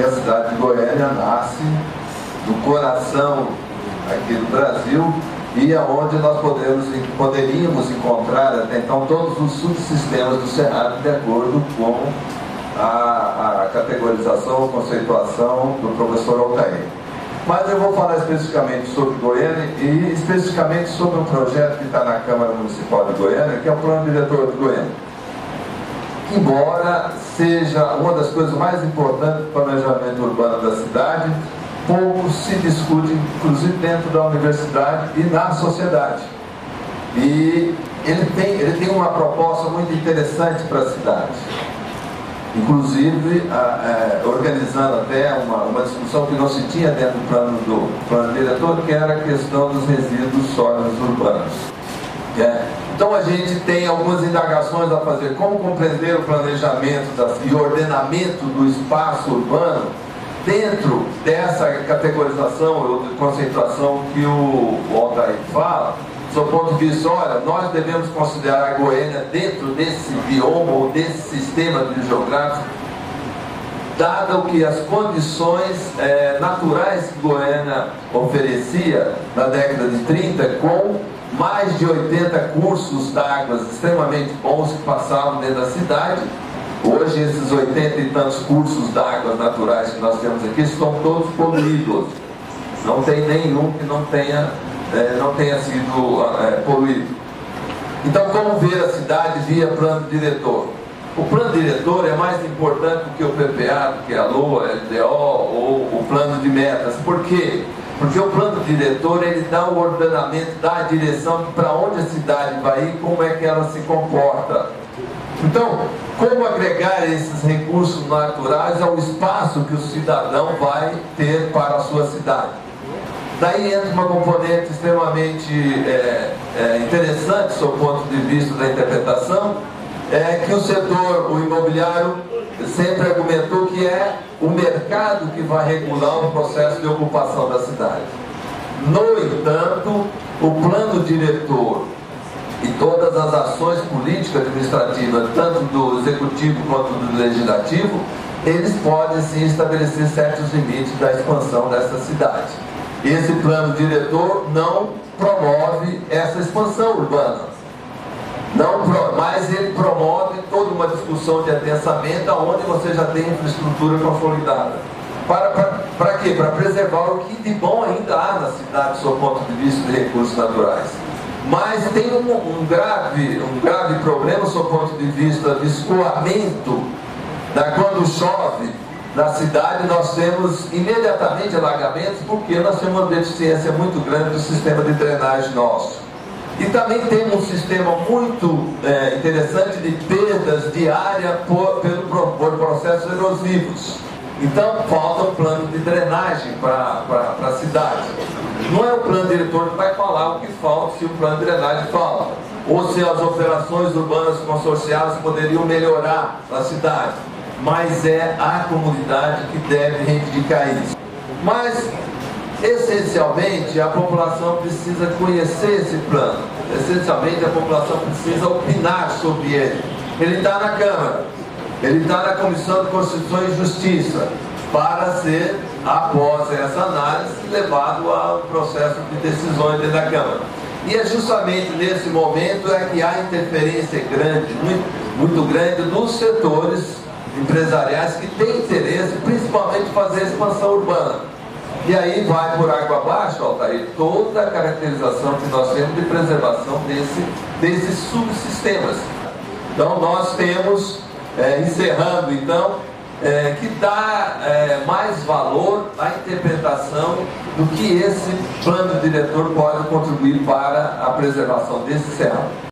que a cidade de Goiânia nasce do coração aqui do Brasil e aonde nós podemos, poderíamos encontrar até então todos os subsistemas do Cerrado de acordo com a, a categorização, a conceituação do professor Altair. Mas eu vou falar especificamente sobre Goiânia e especificamente sobre um projeto que está na Câmara Municipal de Goiânia, que é o Plano Diretor de Goiânia. Embora seja uma das coisas mais importantes do planejamento urbano da cidade, pouco se discute, inclusive dentro da universidade e na sociedade. E ele tem, ele tem uma proposta muito interessante para a cidade. Inclusive, a, a, organizando até uma, uma discussão que não se tinha dentro do plano, do plano diretor, que era a questão dos resíduos sólidos urbanos. É. Então a gente tem algumas indagações a fazer, como compreender o planejamento e ordenamento do espaço urbano dentro dessa categorização ou concentração que o, o Altair fala, do ponto de vista, olha, nós devemos considerar a Goiânia dentro desse bioma ou desse sistema geográfico, dado que as condições é, naturais que Goiânia oferecia na década de 30, com mais de 80 cursos d'água extremamente bons que passavam dentro da cidade, Hoje, esses 80 e tantos cursos d'água naturais que nós temos aqui estão todos poluídos. Não tem nenhum que não tenha, é, não tenha sido é, poluído. Então, como ver a cidade via plano diretor? O plano diretor é mais importante do que o PPA, do que a LOA, LDO ou o plano de metas. Por quê? Porque o plano diretor ele dá o ordenamento, dá a direção para onde a cidade vai ir, como é que ela se comporta. Então, como agregar esses recursos naturais ao espaço que o cidadão vai ter para a sua cidade? Daí entra uma componente extremamente é, é, interessante, do ponto de vista da interpretação, que o setor, o imobiliário, sempre argumentou que é o mercado que vai regular o processo de ocupação da cidade. No entanto, o plano diretor e todas as ações políticas administrativas, tanto do executivo quanto do legislativo, eles podem sim estabelecer certos limites da expansão dessa cidade. Esse plano diretor não promove essa expansão urbana. Não, mas ele promove toda uma discussão de adensamento onde você já tem infraestrutura consolidada. Para, para, para quê? Para preservar o que de bom ainda há na cidade, do ponto de vista de recursos naturais. Mas tem um, um, grave, um grave problema, do ponto de vista de escoamento, da quando chove na cidade, nós temos imediatamente alagamentos, porque nós temos uma deficiência muito grande do sistema de drenagem nosso. E também temos um sistema muito é, interessante de perdas de área por, pelo, por processos erosivos. Então falta um plano de drenagem para a cidade. Não é o plano diretor que vai falar o que falta se o plano de drenagem fala. Ou se as operações urbanas consorciadas poderiam melhorar a cidade. Mas é a comunidade que deve reivindicar isso. Mas, essencialmente, a população precisa conhecer esse plano. Essencialmente, a população precisa opinar sobre ele. Ele está na Câmara ele está na Comissão de Constituição e Justiça para ser, após essa análise, levado ao processo de decisões dentro da Câmara. E é justamente nesse momento é que há interferência grande, muito, muito grande dos setores empresariais que têm interesse, principalmente, fazer expansão urbana. E aí vai por água abaixo, Altair, toda a caracterização que nós temos de preservação desse, desses subsistemas. Então nós temos é, encerrando então, é, que dá é, mais valor à interpretação do que esse plano diretor pode contribuir para a preservação desse cerrado.